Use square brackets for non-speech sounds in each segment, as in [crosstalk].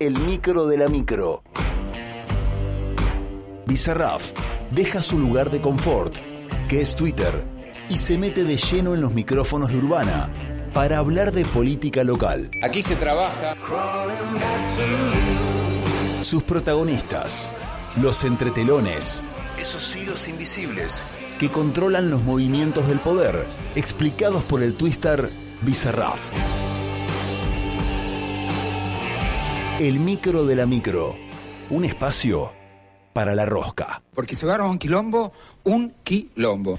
el micro de la micro. Bizarraf deja su lugar de confort, que es Twitter, y se mete de lleno en los micrófonos de Urbana para hablar de política local. Aquí se trabaja. Sus protagonistas, los entretelones, esos hilos invisibles que controlan los movimientos del poder, explicados por el twister Bizarraf. El micro de la micro, un espacio para la rosca. Porque se agarra un quilombo, un quilombo.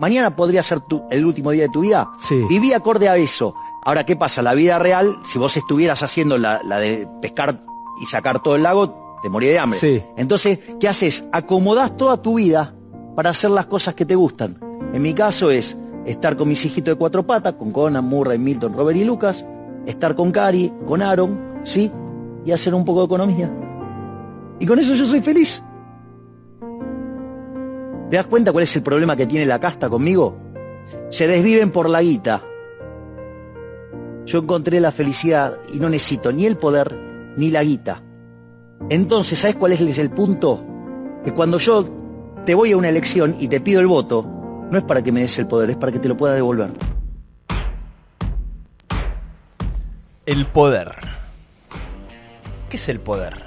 Mañana podría ser tu- el último día de tu vida. Sí. Viví acorde a eso. Ahora, ¿qué pasa? La vida real, si vos estuvieras haciendo la, la de pescar y sacar todo el lago, te moría de hambre. Sí. Entonces, ¿qué haces? Acomodás toda tu vida para hacer las cosas que te gustan. En mi caso es estar con mis hijitos de cuatro patas, con Conan, Murray, Milton, Robert y Lucas, estar con Cari, con Aaron, ¿sí? Y hacer un poco de economía. Y con eso yo soy feliz. ¿Te das cuenta cuál es el problema que tiene la casta conmigo? Se desviven por la guita. Yo encontré la felicidad y no necesito ni el poder ni la guita. Entonces, ¿sabes cuál es el punto? Que cuando yo te voy a una elección y te pido el voto, no es para que me des el poder, es para que te lo pueda devolver. El poder. ¿Qué es el poder?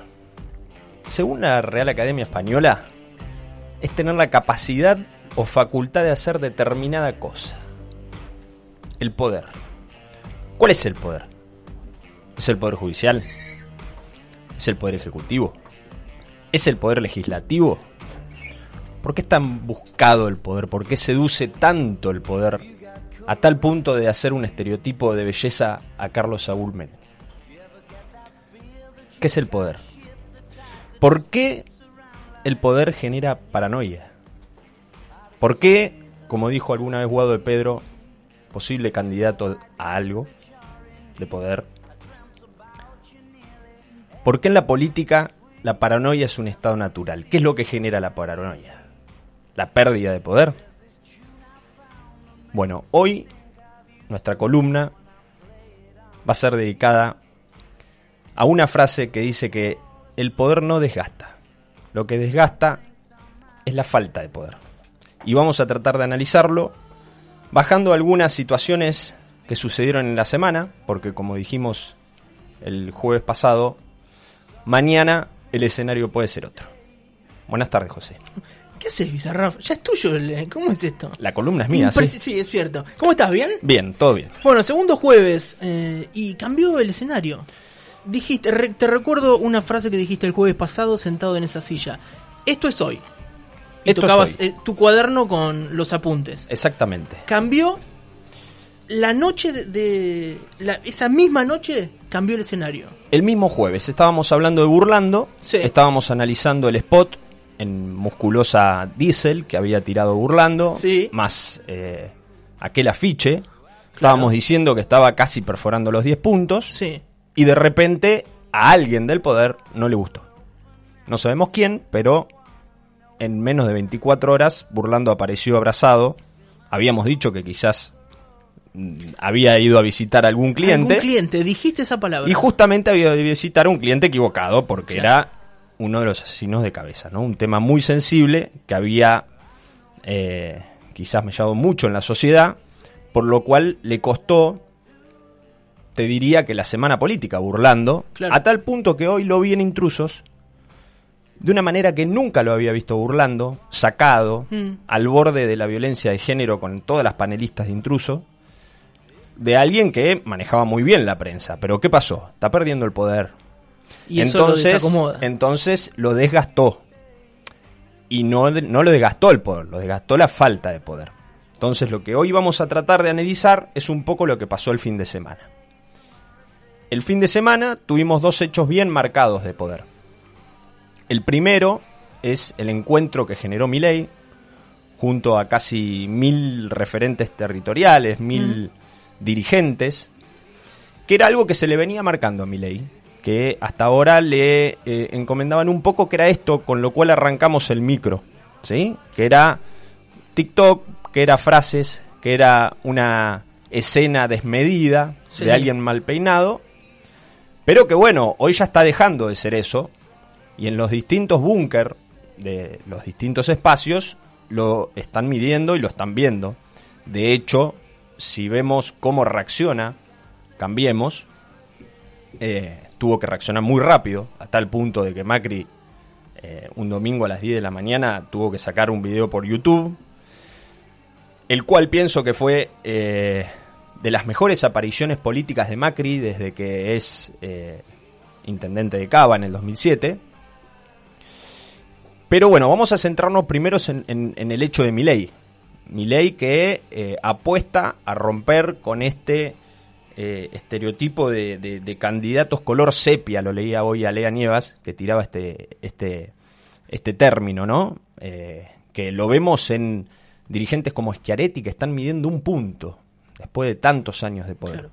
Según la Real Academia Española, es tener la capacidad o facultad de hacer determinada cosa. El poder. ¿Cuál es el poder? ¿Es el poder judicial? ¿Es el poder ejecutivo? ¿Es el poder legislativo? ¿Por qué es tan buscado el poder? ¿Por qué seduce tanto el poder a tal punto de hacer un estereotipo de belleza a Carlos Saúl Menem? ¿Qué es el poder? ¿Por qué el poder genera paranoia? ¿Por qué, como dijo alguna vez Guado de Pedro, posible candidato a algo de poder? ¿Por qué en la política la paranoia es un estado natural? ¿Qué es lo que genera la paranoia? ¿La pérdida de poder? Bueno, hoy nuestra columna va a ser dedicada a una frase que dice que el poder no desgasta. Lo que desgasta es la falta de poder. Y vamos a tratar de analizarlo bajando algunas situaciones que sucedieron en la semana, porque como dijimos el jueves pasado, mañana el escenario puede ser otro. Buenas tardes, José. [laughs] ¿Qué haces, Bizarraf? Ya es tuyo. el- ¿Cómo es esto? La columna es mía, ¿sí? sí, es cierto. ¿Cómo estás? ¿Bien? Bien, todo bien. Bueno, segundo jueves. eh, y cambió el escenario. Dijiste, re- te recuerdo una frase que dijiste el jueves pasado sentado en esa silla. Esto es hoy. Y Esto es tocabas hoy. eh, tu cuaderno con los apuntes. Exactamente. Cambió la noche de... de- la- esa misma noche cambió el escenario. El mismo jueves estábamos hablando de Burlando, Sí. estábamos analizando el spot en musculosa Diesel que había tirado Burlando, Sí. más eh, aquel afiche. Estábamos diciendo que estaba casi perforando los 10 puntos Sí. y de repente a alguien del poder no le gustó. No sabemos quién, pero en menos de 24 horas Burlando apareció abrazado. Habíamos dicho que quizás mm, había ido a visitar a algún cliente. Algún cliente, dijiste esa palabra. Y justamente había de visitar a un cliente equivocado porque Claro. era uno de los asesinos de cabeza, ¿no? Un tema muy sensible que había eh, quizás mellado mucho en la sociedad, por lo cual le costó, te diría que la semana política, burlando, Claro. a tal punto que hoy lo vi en intrusos de una manera que nunca lo había visto burlando, sacado, Mm. al borde de la violencia de género con todas las panelistas de intruso, de alguien que manejaba muy bien la prensa. Pero ¿qué pasó? Está perdiendo el poder. Y eso lo entonces, entonces lo desgastó. Y no, no lo desgastó el poder, lo desgastó la falta de poder. Entonces lo que hoy vamos a tratar de analizar es un poco lo que pasó el fin de semana. El fin de semana tuvimos dos hechos bien marcados de poder. El primero es el encuentro que generó Milei junto a casi mil referentes territoriales, mil dirigentes, que era algo que se le venía marcando a Milei, que hasta ahora le eh, encomendaban un poco que era esto, con lo cual arrancamos el micro, ¿sí? Que era TikTok, que era frases, que era una escena desmedida Sí. de alguien mal peinado, pero que bueno, hoy ya está dejando de ser eso, y en los distintos búnker de los distintos espacios lo están midiendo y lo están viendo. De hecho, si vemos cómo reacciona, cambiemos, eh, tuvo que reaccionar muy rápido, hasta el punto de que Macri eh, un domingo a las 10 de la mañana tuvo que sacar un video por YouTube, el cual pienso que fue eh, de las mejores apariciones políticas de Macri desde que es eh, intendente de Cava en el 2007. Pero bueno, vamos a centrarnos primero en, en- el hecho de Milei. Milei que apuesta a romper con este eh, estereotipo de, de- de candidatos color sepia, lo leía hoy a Lea Nievas, que tiraba este, este, este término, ¿no? Eh, que lo vemos en dirigentes como Schiaretti que están midiendo un punto después de tantos años de poder. Claro.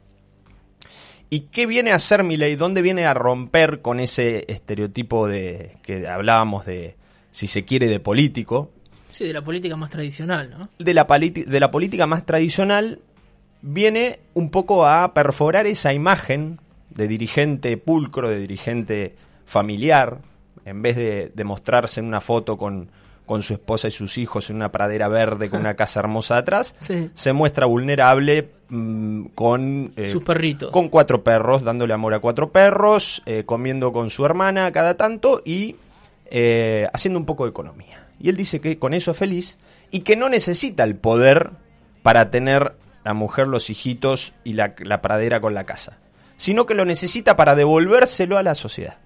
¿Y qué viene a hacer Milei? ¿Dónde viene a romper con ese estereotipo de que hablábamos de, si se quiere, de político? Sí, de la política más tradicional, ¿no? De la, de la política más tradicional viene un poco a perforar esa imagen de dirigente pulcro, de dirigente familiar, en vez de, de mostrarse en una foto con, con su esposa y sus hijos en una pradera verde con una [laughs] casa hermosa atrás, Sí. se muestra vulnerable mm, con eh, Sus perritos. con cuatro perros, dándole amor a cuatro perros, eh, comiendo con su hermana cada tanto y eh, haciendo un poco de economía. Y él dice que con eso es feliz y que no necesita el poder para tener la mujer, los hijitos y la, la pradera con la casa, sino que lo necesita para devolvérselo a la sociedad.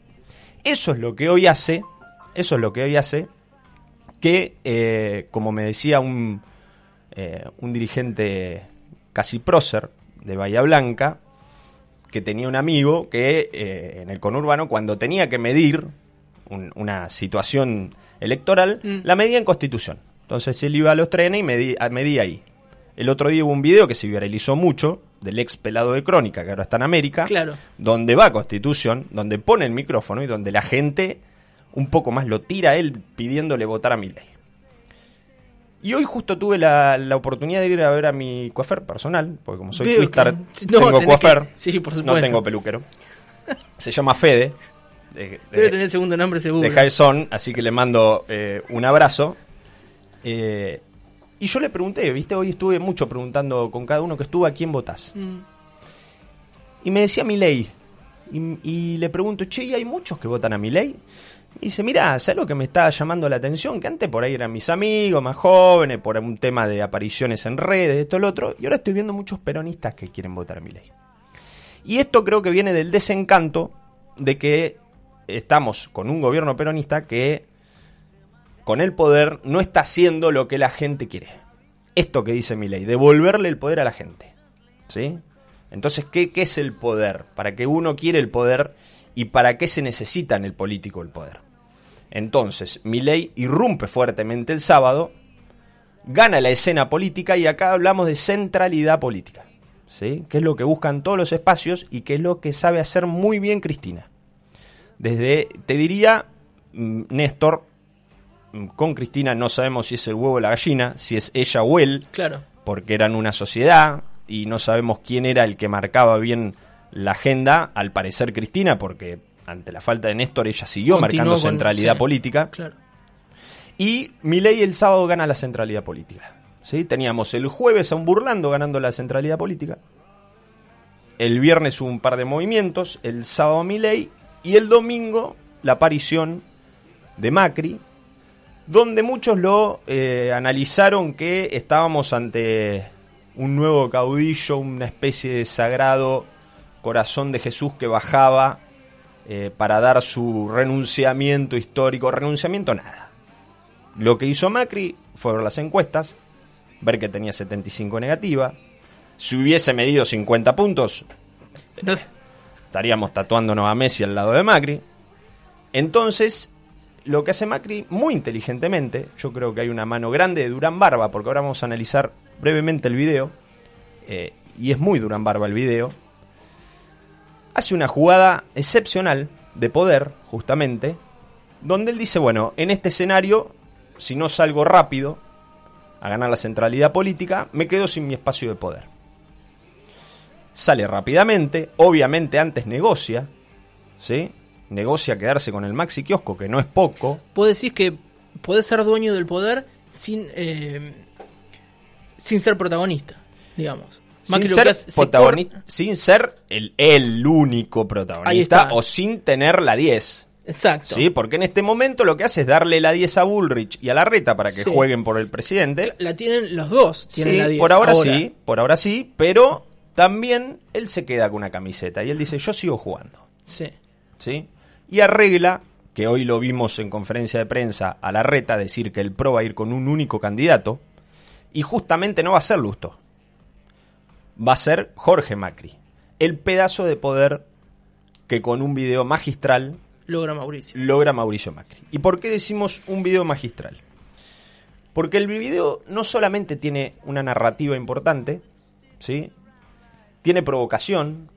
Eso es lo que hoy hace, eso es lo que hoy hace que, eh, como me decía un, eh, un dirigente casi prócer de Bahía Blanca, que tenía un amigo que eh, en el conurbano, cuando tenía que medir un- una situación electoral, Mm. la medía en constitución. Entonces él iba a los trenes y medía, medía ahí. El otro día hubo un video que se viralizó mucho del ex pelado de Crónica, que ahora está en América, Claro. donde va a Constitución, donde pone el micrófono y donde la gente un poco más lo tira a él pidiéndole votar a Milei. Y hoy justo tuve la, la oportunidad de ir a ver a mi coafer personal, porque como soy twister, [laughs] no, tengo coafer, que- sí, por no tengo peluquero. Se llama Fede, de, de- Debe tener segundo nombre seguro. de Jason, así que le mando eh, un abrazo. Eh, y yo le pregunté, viste, hoy estuve mucho preguntando con cada uno que estuvo a quién votás. Mm. Y me decía Milei. Y, y le pregunto, che, ¿y hay muchos que votan a Milei? Y dice, mira, ¿sabes lo que me está llamando la atención? Que antes por ahí eran mis amigos más jóvenes, por un tema de apariciones en redes, esto, lo otro. Y ahora estoy viendo muchos peronistas que quieren votar a Milei. Y esto creo que viene del desencanto de que estamos con un gobierno peronista que con el poder no está haciendo lo que la gente quiere. Esto que dice Milei, devolverle el poder a la gente. ¿Sí? Entonces, ¿qué, ¿qué es el poder? ¿Para qué uno quiere el poder y para qué se necesita en el político el poder? Entonces, Milei irrumpe fuertemente el sábado, gana la escena política y acá hablamos de centralidad política. ¿Sí? Que es lo que buscan todos los espacios y que es lo que sabe hacer muy bien Cristina. Desde, te diría, mm, Néstor, con Cristina no sabemos si es el huevo o la gallina, si es ella o él, Claro. porque eran una sociedad y no sabemos quién era el que marcaba bien la agenda, al parecer Cristina, porque ante la falta de Néstor ella siguió Continuó marcando con- centralidad sí. política. Claro. Y Milei el sábado gana la centralidad política. ¿sí? Teníamos el jueves a un burlando ganando la centralidad política. El viernes un par de movimientos, el sábado Milei y el domingo la aparición de Macri, donde muchos lo eh, analizaron que estábamos ante un nuevo caudillo, una especie de sagrado corazón de Jesús que bajaba eh, para dar su renunciamiento histórico. Renunciamiento nada. Lo que hizo Macri fueron las encuestas, ver que tenía 75 negativa. Si hubiese medido 50 puntos, estaríamos tatuándonos a Messi al lado de Macri. Entonces, lo que hace Macri muy inteligentemente, yo creo que hay una mano grande de Durán Barba, porque ahora vamos a analizar brevemente el video, eh, y es muy Durán Barba el video, hace una jugada excepcional de poder, justamente, donde él dice, bueno, en este escenario, si no salgo rápido, a ganar la centralidad política, me quedo sin mi espacio de poder. Sale rápidamente, obviamente antes negocia, ¿sí? Negocia quedarse con el maxi kiosco, que no es poco. Puedo decir que podés ser dueño del poder sin, eh, sin ser protagonista, digamos. Sin Macri lo ser, se protagonista- sin ser el, el único protagonista o sin tener la 10. Exacto. ¿Sí? Porque en este momento lo que hace es darle la 10 a Bullrich y a la reta para que Sí. jueguen por el presidente. La tienen los dos, tienen Sí, la 10. por ahora, sí, por ahora sí, pero también él se queda con una camiseta y él dice, yo sigo jugando. Sí. ¿sí? Y arregla, que hoy lo vimos en conferencia de prensa, a la reta decir que el PRO va a ir con un único candidato, y justamente no va a ser Lusto, va a ser Jorge Macri, el pedazo de poder que con un video magistral Logra Mauricio. logra Mauricio Macri. ¿Y por qué decimos un video magistral? Porque el video no solamente tiene una narrativa importante, ¿sí? tiene provocación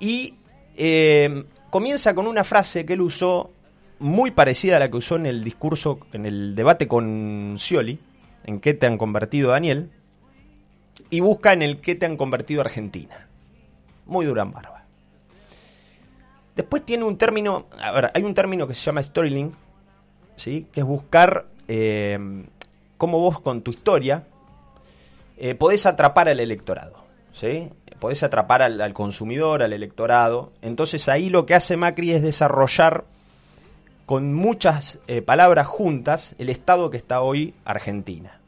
y eh, comienza con una frase que él usó muy parecida a la que usó en el discurso, en el debate con Scioli, en qué te han convertido Daniel, y busca en el qué te han convertido Argentina. Muy Durán Barba. Después tiene un término, hay un término que se llama storytelling, ¿sí? que es buscar eh, cómo vos con tu historia eh, podés atrapar al electorado. ¿sí? Podés atrapar al, consumidor, al electorado. Entonces ahí lo que hace Macri es desarrollar con muchas eh, palabras juntas el estado que está hoy Argentina.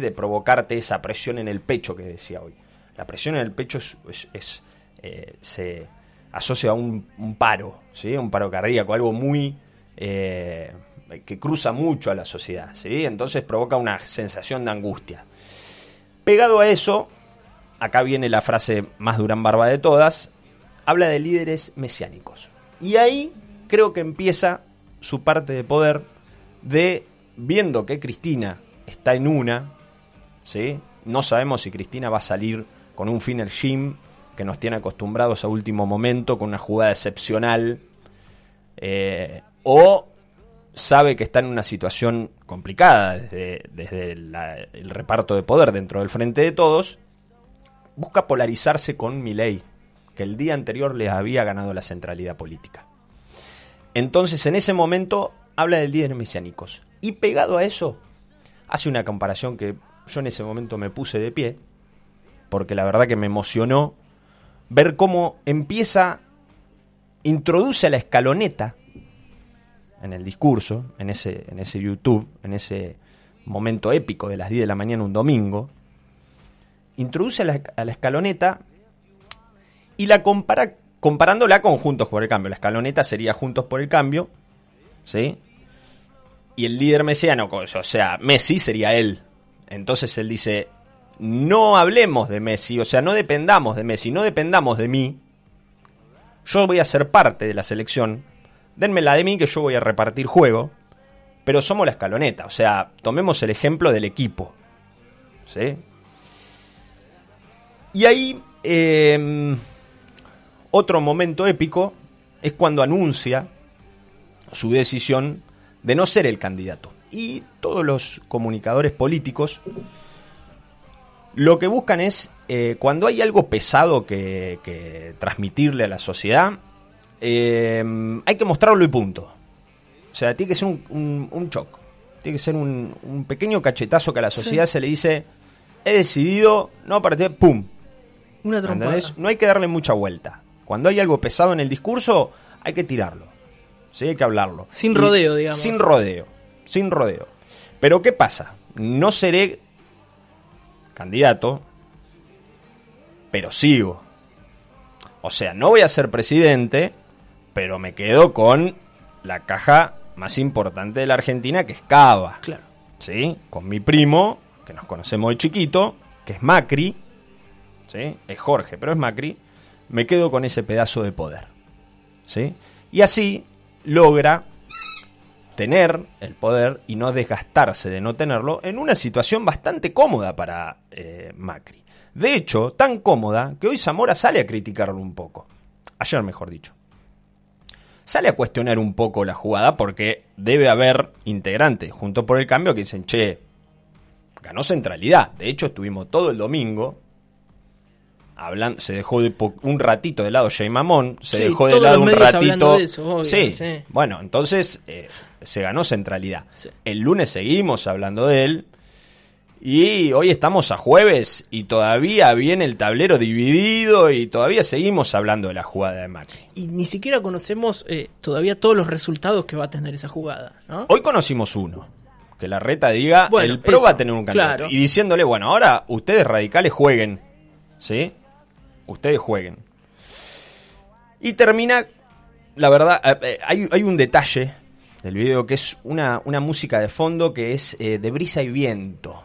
De provocarte esa presión en el pecho que decía hoy. La presión en el pecho es, es- eh, se asocia a un, paro, ¿sí? un paro cardíaco, algo muy eh, que cruza mucho a la sociedad. Entonces provoca una sensación de angustia. Pegado a eso, acá viene la frase más Durán Barba de todas, habla de líderes mesiánicos. Y ahí creo que empieza su parte de poder de, viendo que Cristina está en una, ¿sí? no sabemos si Cristina va a salir con un final Jim que nos tiene acostumbrados a último momento, con una jugada excepcional, eh, o sabe que está en una situación complicada desde, desde el reparto de poder dentro del frente de todos, busca polarizarse con Milei, que el día anterior les había ganado la centralidad política. Entonces, en ese momento, habla de líderes mesiánicos. Y pegado a eso, hace una comparación que yo en ese momento me puse de pie, porque la verdad que me emocionó ver cómo empieza, introduce a la escaloneta en el discurso, en ese, en ese YouTube, en ese momento épico de las 10 de la mañana un domingo, introduce a la, la escaloneta y la compara comparándola con Juntos por el Cambio. La escaloneta sería Juntos por el Cambio, ¿sí? Y el líder mesiano, o sea, Messi sería él. Entonces él dice, no hablemos de Messi, o sea, no dependamos de Messi, no dependamos de mí. Yo voy a ser parte de la selección. Denmela de mí que yo voy a repartir juego. Pero somos la escaloneta, o sea, tomemos el ejemplo del equipo. ¿Sí? Y ahí, eh, otro momento épico es cuando anuncia su decisión de no ser el candidato. Y todos los comunicadores políticos lo que buscan es, eh, cuando hay algo pesado que, que transmitirle a la sociedad, eh, hay que mostrarlo y punto. O sea, tiene que ser un, un, un shock. Tiene que ser un, un pequeño cachetazo que a la sociedad se le dice, he decidido no partir, ¡pum! Una trompada. ¿Entendés? No hay que darle mucha vuelta. Cuando hay algo pesado en el discurso, hay que tirarlo. Sí, hay que hablarlo. Sin Y- rodeo, digamos. Sin rodeo. Sin rodeo. Pero ¿qué pasa? No seré candidato, pero sigo. O sea, no voy a ser presidente, pero me quedo con la caja más importante de la Argentina, que es Cava. Claro. ¿sí? Con mi primo, que nos conocemos de chiquito, que es Macri, Es Jorge, pero es Macri, me quedo con ese pedazo de poder, ¿sí? Y así logra tener el poder y no desgastarse de no tenerlo en una situación bastante cómoda para eh, Macri. De hecho, tan cómoda que hoy Zamora sale a criticarlo un poco. Ayer, mejor dicho sale a cuestionar un poco la jugada porque debe haber integrantes junto por el cambio que dicen, che, ganó centralidad. De hecho, estuvimos todo el domingo hablando, se dejó de un ratito de lado Jay Mamón, se Sí, dejó de lado un ratito. de eso, obvio, sí. sí. bueno, entonces eh, se ganó centralidad. Sí. El lunes seguimos hablando de él. Y hoy estamos a jueves y todavía viene el tablero dividido y todavía seguimos hablando de la jugada de Macri. Y ni siquiera conocemos eh, todavía todos los resultados que va a tener esa jugada, ¿no? Hoy conocimos uno. Que la reta diga, Bueno, el PRO eso, va a tener un candidato. claro. Y diciéndole, bueno, ahora ustedes radicales jueguen. ¿Sí? Ustedes jueguen. Y termina, la verdad, eh, eh, hay, hay un detalle del video que es una, una música de fondo que es eh, de brisa y viento.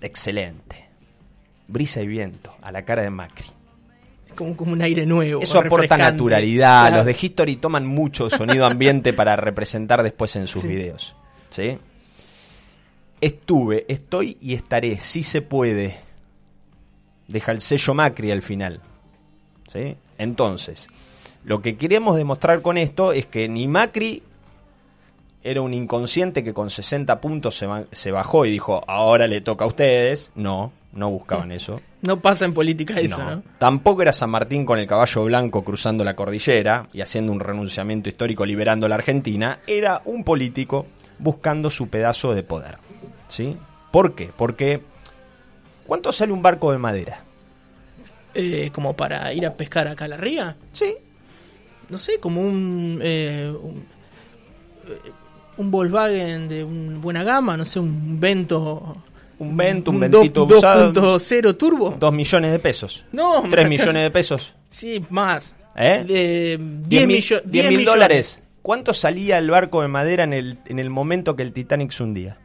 Excelente. Brisa y viento, a la cara de Macri. Como, como un aire nuevo. Eso aporta naturalidad. Claro. Los de History toman mucho sonido ambiente [laughs] para representar después en sus Sí. videos. ¿Sí? Estuve, estoy y estaré, si se puede. Deja el sello Macri al final. ¿Sí? Entonces, lo que queremos demostrar con esto es que ni Macri era un inconsciente que con 60 puntos se, se bajó y dijo, ahora le toca a ustedes. No, no buscaban [laughs] eso. No pasa en política eso, No. ¿no? Tampoco era San Martín con el caballo blanco cruzando la cordillera y haciendo un renunciamiento histórico liberando la Argentina. Era un político buscando su pedazo de poder. ¿Sí? ¿Por qué? Porque ¿cuánto sale un barco de madera? Eh, como para ir a pescar acá a la ría. Sí. No sé, como un... eh, un, eh, un Volkswagen de un buena gama, no sé, un Vento... Un Vento, un, un Ventito dos- usado. 2.0 turbo. Dos millones de pesos. No, Tres millones de pesos. Sí, más. ¿Eh? De 10 Diez mil- millo- diez 10 mil millones. dólares. ¿Cuánto salía el barco de madera en el, en el momento que el Titanic se hundía?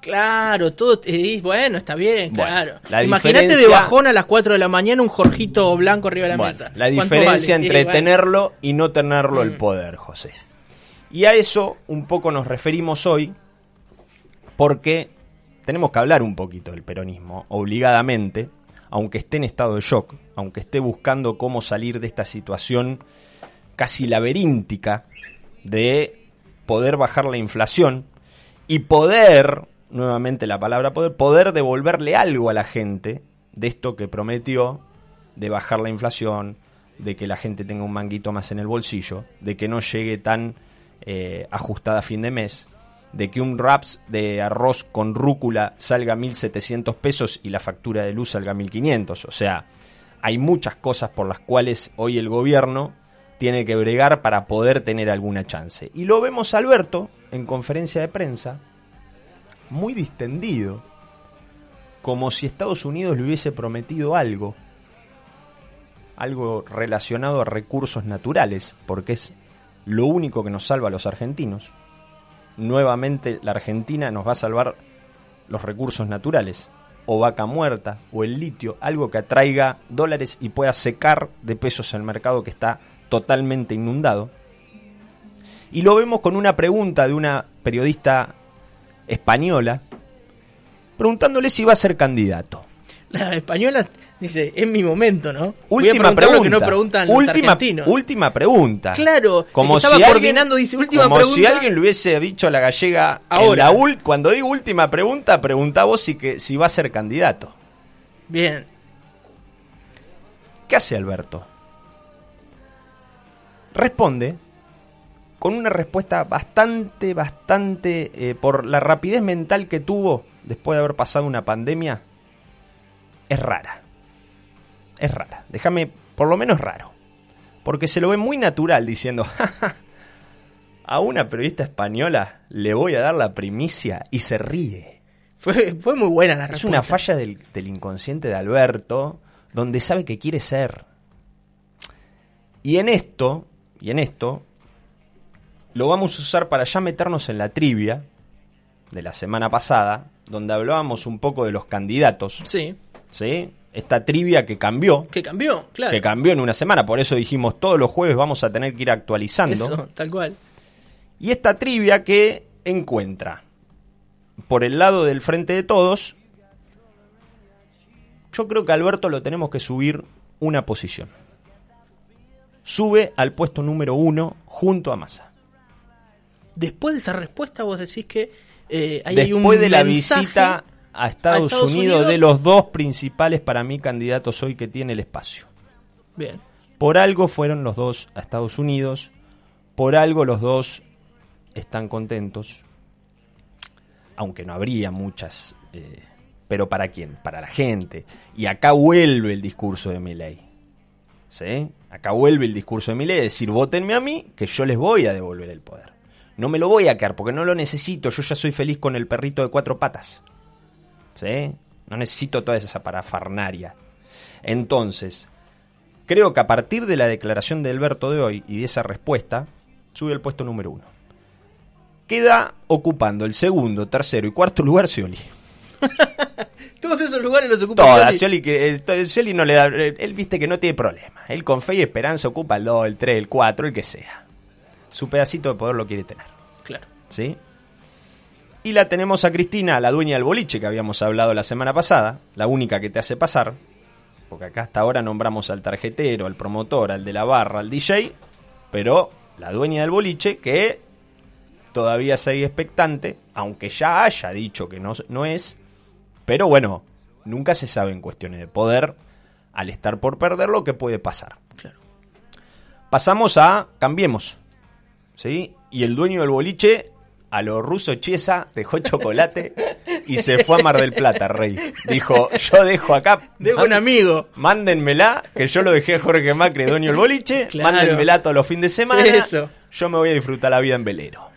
Claro, todo. eh, bueno, está bien, Bueno, claro. la Imagínate de bajón a las 4 de la mañana un Jorgito blanco arriba de la Bueno, mesa. la ¿Cuánto diferencia vale? entre Y bueno, tenerlo y no tenerlo el Mm. poder, José. Y a eso un poco nos referimos hoy porque tenemos que hablar un poquito del peronismo, obligadamente, aunque esté en estado de shock, aunque esté buscando cómo salir de esta situación casi laberíntica de poder bajar la inflación y poder, nuevamente la palabra poder, poder devolverle algo a la gente de esto que prometió de bajar la inflación, de que la gente tenga un manguito más en el bolsillo, de que no llegue tan eh, ajustada a fin de mes, de que un wraps de arroz con rúcula salga 1.700 pesos y la factura de luz salga 1.500. O sea, hay muchas cosas por las cuales hoy el gobierno tiene que bregar para poder tener alguna chance. Y lo vemos Alberto en conferencia de prensa, muy distendido, como si Estados Unidos le hubiese prometido algo, algo relacionado a recursos naturales, porque es lo único que nos salva a los argentinos. Nuevamente la Argentina nos va a salvar los recursos naturales, o vaca muerta, o el litio, algo que atraiga dólares y pueda secar de pesos el mercado que está totalmente inundado. Y lo vemos con una pregunta de una periodista española, preguntándole si va a ser candidato. La española dice, es mi momento, ¿no? Voy a Última lo pregunta. que no preguntan última, última pregunta. Claro, como estaba si alguien- coordinando dice, última como pregunta. si alguien le hubiese dicho a la gallega Ahora. la cuando digo última pregunta, pregunta vos si, que, si va a ser candidato. Bien. ¿Qué hace Alberto? Responde con una respuesta bastante, bastante, eh, por la rapidez mental que tuvo después de haber pasado una pandemia, es rara. Es rara. Déjame, por lo menos raro. Porque se lo ve muy natural diciendo, [laughs] "Ja, ja, a una periodista española le voy a dar la primicia y se ríe. Fue, fue muy buena la Es respuesta. una falla del, del inconsciente de Alberto, donde sabe que quiere ser. Y en esto, y en esto, lo vamos a usar para ya meternos en la trivia de la semana pasada, donde hablábamos un poco de los candidatos, Sí, ¿sí? Esta trivia que cambió, que cambió, claro. que cambió en una semana, por eso dijimos todos los jueves vamos a tener que ir actualizando. Eso, tal cual. Y esta trivia que encuentra por el lado del frente de todos, yo creo que a Alberto lo tenemos que subir una posición. Sube al puesto número uno junto a Massa. Después de esa respuesta vos decís que eh, ahí hay un Después de la mensaje- visita a Estados, A Estados Unidos, Unidos. de los dos principales para mí candidatos hoy que tiene el espacio. Bien. Por algo fueron los dos a Estados Unidos, por algo los dos están contentos, aunque no habría muchas, eh, pero ¿para quién? Para la gente. Y acá vuelve el discurso de Milei. ¿Sí? Acá vuelve el discurso de Milei, es decir, votenme a mí, que yo les voy a devolver el poder. No me lo voy a quedar porque no lo necesito, yo ya soy feliz con el perrito de cuatro patas. ¿Sí? No necesito toda esa parafarnaria. Entonces, creo que a partir de la declaración de Alberto de hoy y de esa respuesta, sube al puesto número uno. Queda ocupando el segundo, tercero y cuarto lugar Scioli. [laughs] Todos esos lugares los ocupa Todas, Scioli. Que, eh, to- Scioli no le da, eh, él viste que no tiene problema. Él con fe y esperanza ocupa el 2, el 3, el 4, el que sea. Su pedacito de poder lo quiere tener. Claro. ¿sí? Y la tenemos a Cristina, la dueña del boliche que habíamos hablado la semana pasada, la única que te hace pasar, porque acá hasta ahora nombramos al tarjetero, al promotor, al de la barra, al DJ, pero la dueña del boliche que todavía sigue expectante, aunque ya haya dicho que no, no es, pero bueno, nunca se sabe en cuestiones de poder, al estar por perder lo que puede pasar. Claro. Pasamos a Cambiemos. ¿Sí? Y el dueño del boliche, a lo ruso Chiesa, dejó chocolate y se fue a Mar del Plata, rey. Dijo, yo dejo acá. Dejo un amigo. Mándenmela, que yo lo dejé a Jorge Macri, dueño del boliche. [laughs] Claro. Mándenmela todos los fines de semana. Eso. Yo me voy a disfrutar la vida en velero.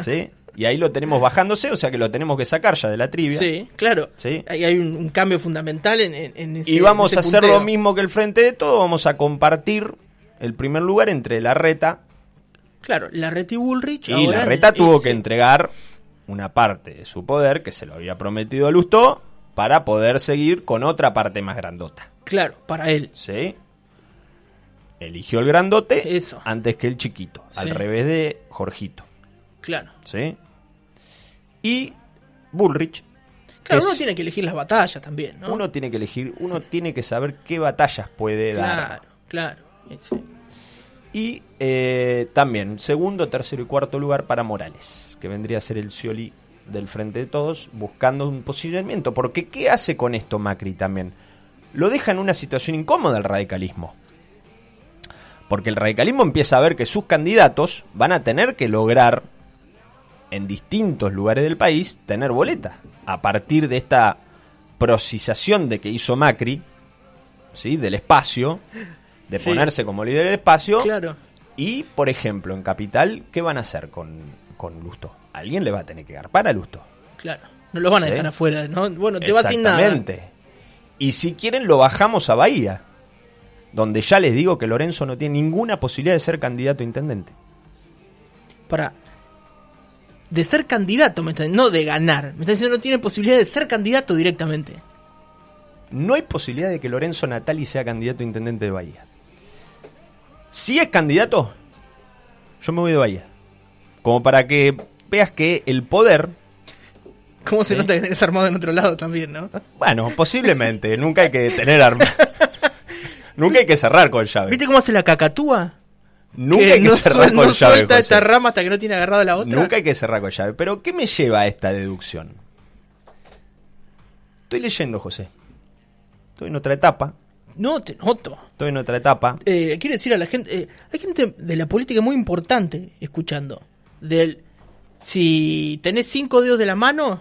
¿Sí? Y ahí lo tenemos bajándose, o sea que lo tenemos que sacar ya de la trivia. Sí, claro. Sí. Ahí hay un, un cambio fundamental en, en- ese Y vamos en a hacer punteo. lo mismo que el frente de todo, vamos a compartir el primer lugar entre la reta Claro, la Reti Bullrich. Y ahora la reta tuvo que entregar una parte de su poder que se lo había prometido a Lustó para poder seguir con otra parte más grandota. Claro, para él. ¿Sí? Eligió el grandote Eso. antes que el chiquito, al revés de Jorgito. Claro. ¿Sí? Y Bullrich. Claro, es- uno tiene que elegir las batallas también, ¿no? uno tiene que elegir, uno tiene que saber qué batallas puede dar. Claro, claro. Sí. Y eh, también segundo, tercero y cuarto lugar para Morales, que vendría a ser el Scioli del Frente de Todos, buscando un posicionamiento. Porque ¿qué hace con esto Macri también? Lo deja en una situación incómoda el radicalismo. Porque el radicalismo empieza a ver que sus candidatos van a tener que lograr en distintos lugares del país tener boleta. A partir de esta procisación de que hizo Macri, ¿sí? del espacio, de Sí. ponerse como líder del espacio. Claro. Y, por ejemplo, en Capital, ¿qué van a hacer con, con Lusto? Alguien le va a tener que dar para Lusto. Claro. No los van a Sí. dejar afuera, ¿no? Bueno, te vas sin nada. Exactamente. Y si quieren, lo bajamos a Bahía, donde ya les digo que Lorenzo no tiene ninguna posibilidad de ser candidato a intendente. Para. De ser candidato, me está- no de ganar. Me está diciendo no tiene posibilidad de ser candidato directamente. No hay posibilidad de que Lorenzo Natali sea candidato a intendente de Bahía. Si es candidato, yo me voy de Bahía. Como para que veas que el poder ¿Cómo se Sí. nota que tenés armado en otro lado también, no? Bueno, posiblemente. [laughs] Nunca hay que detener armas. Nunca hay que cerrar con llave. ¿Viste cómo hace la cacatúa? Nunca hay que no, cerrar con no llave. suelta José. esta rama hasta que no tiene agarrada la otra. Nunca hay que cerrar con llave. Pero ¿qué me lleva a esta deducción? Estoy leyendo, José. Estoy en otra etapa. No, te noto. Estoy en otra etapa. Eh, quiero decir a la gente, eh, hay gente de la política muy importante escuchando. Del, si tenés cinco dedos de la mano,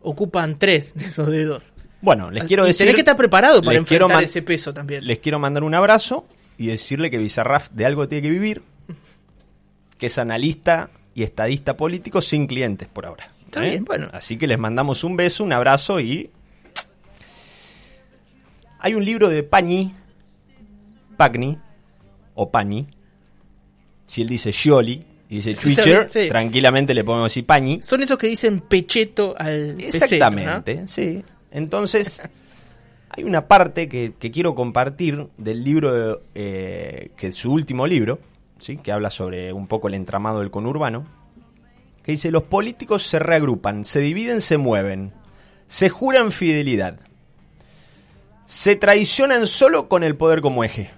ocupan tres de esos dedos. Bueno, les quiero Y decir. tenés que estar preparado para enfrentar ese peso también. Les quiero mandar un abrazo y decirle que Bizarraf de algo tiene que vivir. Que es analista y estadista político sin clientes por ahora. ¿eh? Está bien, bueno. Así que les mandamos un beso, un abrazo y. Hay un libro de Pañi, Pagni, o Pañi. Si él dice Scioli y dice Twitcher, sí. tranquilamente le podemos decir Pañi. Son esos que dicen pecheto al peseto, Exactamente, sí. Entonces, [laughs] hay una parte que, que quiero compartir del libro, eh, que es su último libro, ¿sí? que habla sobre un poco el entramado del conurbano, que dice, los políticos se reagrupan, se dividen, se mueven, se juran fidelidad, se traicionan solo con el poder como eje.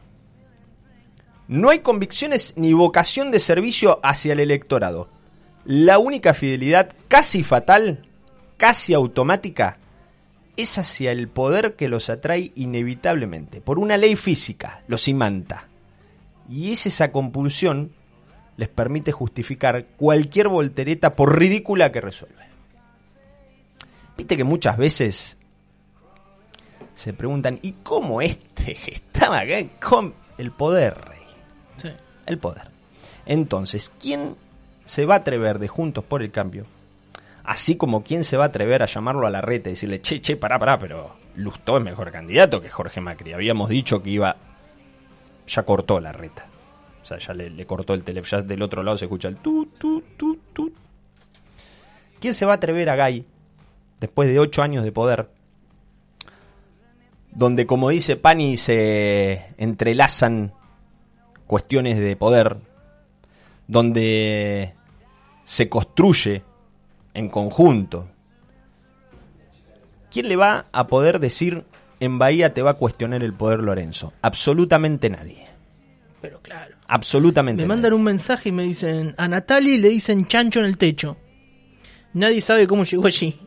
No hay convicciones ni vocación de servicio hacia el electorado. La única fidelidad casi fatal, casi automática es hacia el poder que los atrae inevitablemente. Por una ley física, los imanta. Y es esa compulsión les permite justificar cualquier voltereta por ridícula que resuelve. Viste que muchas veces se preguntan, ¿y cómo este [laughs] estaba acá con el poder, rey? Sí. El poder. Entonces, ¿quién se va a atrever de Juntos por el Cambio? Así como quién se va a atrever a llamarlo a la reta y decirle, che, che, pará, pará, pero Lustó es mejor candidato que Jorge Macri. Habíamos dicho que iba... Ya cortó la reta. O sea, ya le, le cortó el teléfono. Ya del otro lado se escucha el tu, tu, tu, tu. ¿Quién se va a atrever a Gay, después de ocho años de poder, donde, como dice Pani, se entrelazan cuestiones de poder, donde se construye en conjunto. ¿Quién le va a poder decir en Bahía te va a cuestionar el poder Lorenzo? Absolutamente nadie. Pero claro. Absolutamente Me nadie. mandan un mensaje y me dicen, a Natalie le dicen chancho en el techo. Nadie sabe cómo llegó allí.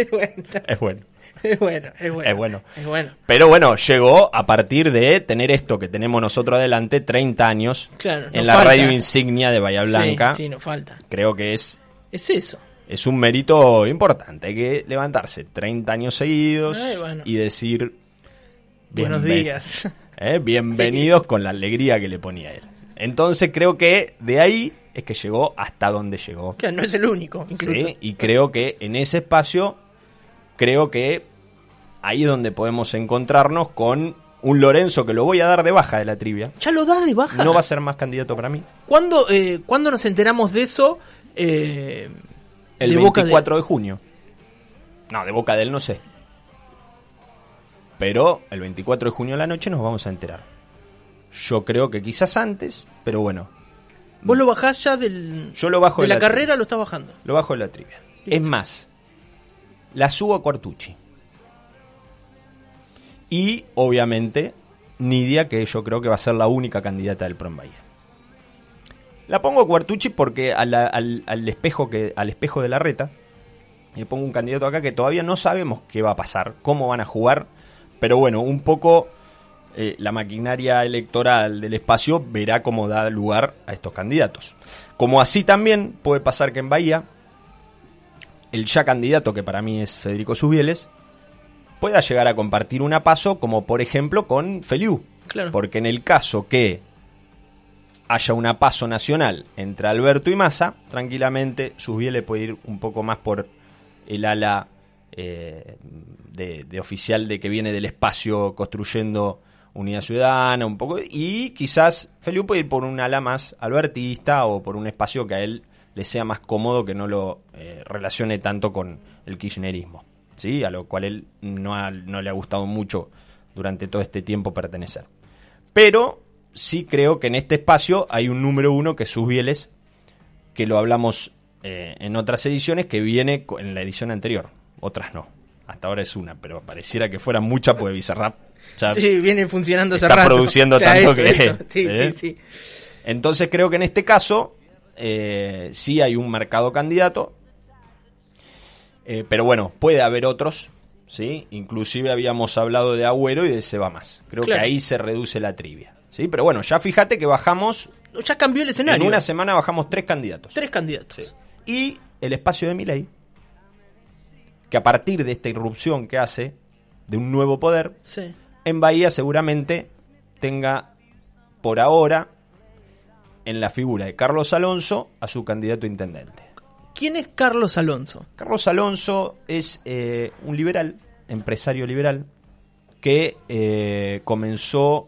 [laughs] es bueno, Es bueno. es bueno, es bueno. Es bueno. Es bueno. Pero bueno, llegó a partir de tener esto que tenemos nosotros adelante, 30 años, Claro, en la falta. radio insignia de Bahía Blanca. Sí, sí, nos falta. Creo que es, Es eso. es un mérito importante. Hay que levantarse 30 años seguidos Ay, bueno. y decir... Buenos días. [laughs] eh, bienvenidos con la alegría que le ponía él. Entonces creo que de ahí es que llegó hasta donde llegó. Claro, no es el único, incluso. Sí, y creo que en ese espacio, creo que ahí es donde podemos encontrarnos con un Lorenzo que lo voy a dar de baja de la trivia. Ya lo das de baja. No va a ser más candidato para mí. ¿Cuándo, eh, ¿cuándo nos enteramos de eso? Eh, El de boca de- 24 de junio. No, de boca de él no sé. Pero el 24 de junio a la noche nos vamos a enterar. Yo creo que quizás antes, pero bueno, Vos lo bajás ya del, yo lo bajo de de, la, trivia. carrera, lo estás bajando. Lo bajo de la trivia. Es más, la subo a Cuartucci. Y, obviamente, Nidia, que yo creo que va a ser la única candidata del PRO Bahía. La pongo a Cuartucci porque a la- al, al espejo que, al espejo de la reta le pongo un candidato acá que todavía no sabemos qué va a pasar, cómo van a jugar, pero bueno, un poco eh, la maquinaria electoral del espacio verá cómo da lugar a estos candidatos. Como así también puede pasar que en Bahía el ya candidato, que para mí es Federico Subieles, pueda llegar a compartir una paso, como por ejemplo con Feliu. Claro. Porque en el caso que haya una paso nacional entre Alberto y Massa, tranquilamente Subieles puede ir un poco más por el ala eh, de, de oficial de que viene del espacio construyendo unidad ciudadana, un poco, y quizás Feliu puede ir por un ala más albertista o por un espacio que a él le sea más cómodo que no lo eh, relacione tanto con el kirchnerismo, ¿sí? a lo cual él no, ha- no le ha gustado mucho durante todo este tiempo pertenecer. Pero sí creo que en este espacio hay un número uno que es Susbieles, que lo hablamos eh, en otras ediciones, que viene en la edición anterior. Otras no. Hasta ahora es una, pero pareciera que fueran muchas, porque Bizarrap ya Sí, viene funcionando está produciendo Ya, tanto eso, que... eso. [laughs] Sí, ¿eh? sí, sí. Entonces creo que en este caso eh, sí hay un mercado candidato, Eh, pero bueno, puede haber otros, ¿sí? Inclusive habíamos hablado de Agüero y de Seba más. Creo Claro. que ahí se reduce la trivia, ¿sí? Pero bueno, ya fíjate que bajamos, Ya cambió el escenario. en una semana bajamos tres candidatos. Tres candidatos. Sí. Y el espacio de Milei, que a partir de esta irrupción que hace de un nuevo poder, Sí. en Bahía seguramente tenga por ahora en la figura de Carlos Alonso a su candidato intendente. ¿Quién es Carlos Alonso? Carlos Alonso es eh, un liberal, empresario liberal, que eh, comenzó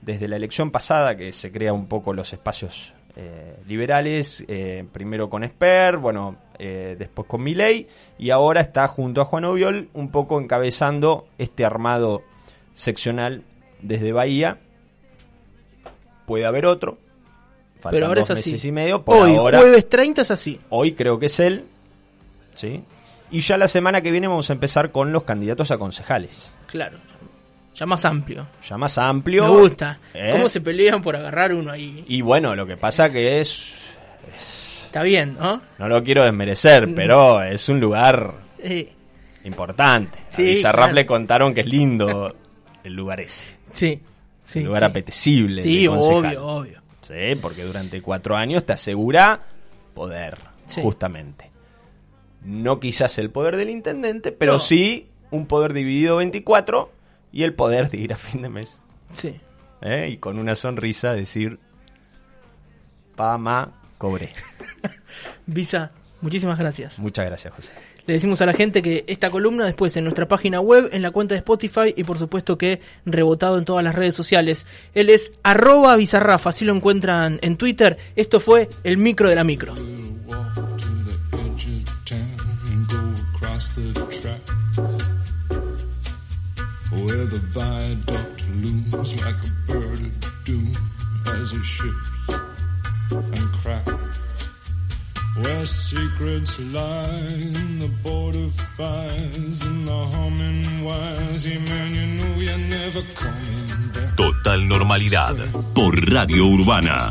desde la elección pasada, que se crea un poco los espacios eh, liberales, eh, primero con Esper, bueno, eh, después con Milei, y ahora está junto a Juan Oviol un poco encabezando este armado seccional desde Bahía. Puede haber otro. Faltan Pero ahora dos es así. meses y medio. Por Hoy, ahora, jueves 30 es así. Hoy creo que es él. ¿sí? Y ya la semana que viene vamos a empezar con los candidatos a concejales. Claro. Ya más amplio. Ya más amplio. Me gusta. ¿eh? ¿Cómo se pelean por agarrar uno ahí? Y bueno, lo que pasa que es... está bien, ¿no? No lo quiero desmerecer, Mm. pero es un lugar Eh, importante. A Sí, Bizarrap claro. le contaron que es lindo el lugar ese. sí, sí. un lugar sí. apetecible. Sí, obvio, obvio. Sí, porque durante cuatro años te asegura poder, Sí. justamente. No quizás el poder del intendente, pero No. sí un poder dividido 24 y el poder de ir a fin de mes. Sí. ¿eh? Y con una sonrisa decir, pa, ma, cobré. [laughs] Visa, muchísimas gracias. Muchas gracias, José. Le decimos a la gente que esta columna después en nuestra página web, en la cuenta de Spotify y por supuesto que rebotado en todas las redes sociales. Él es arroba bizarrafa, así lo encuentran en Twitter. Esto fue el micro de la micro. Where secrets lie in the border fires and the humming wires. Yeah, man, you know you're never coming back. Total normalidad por Radio Urbana.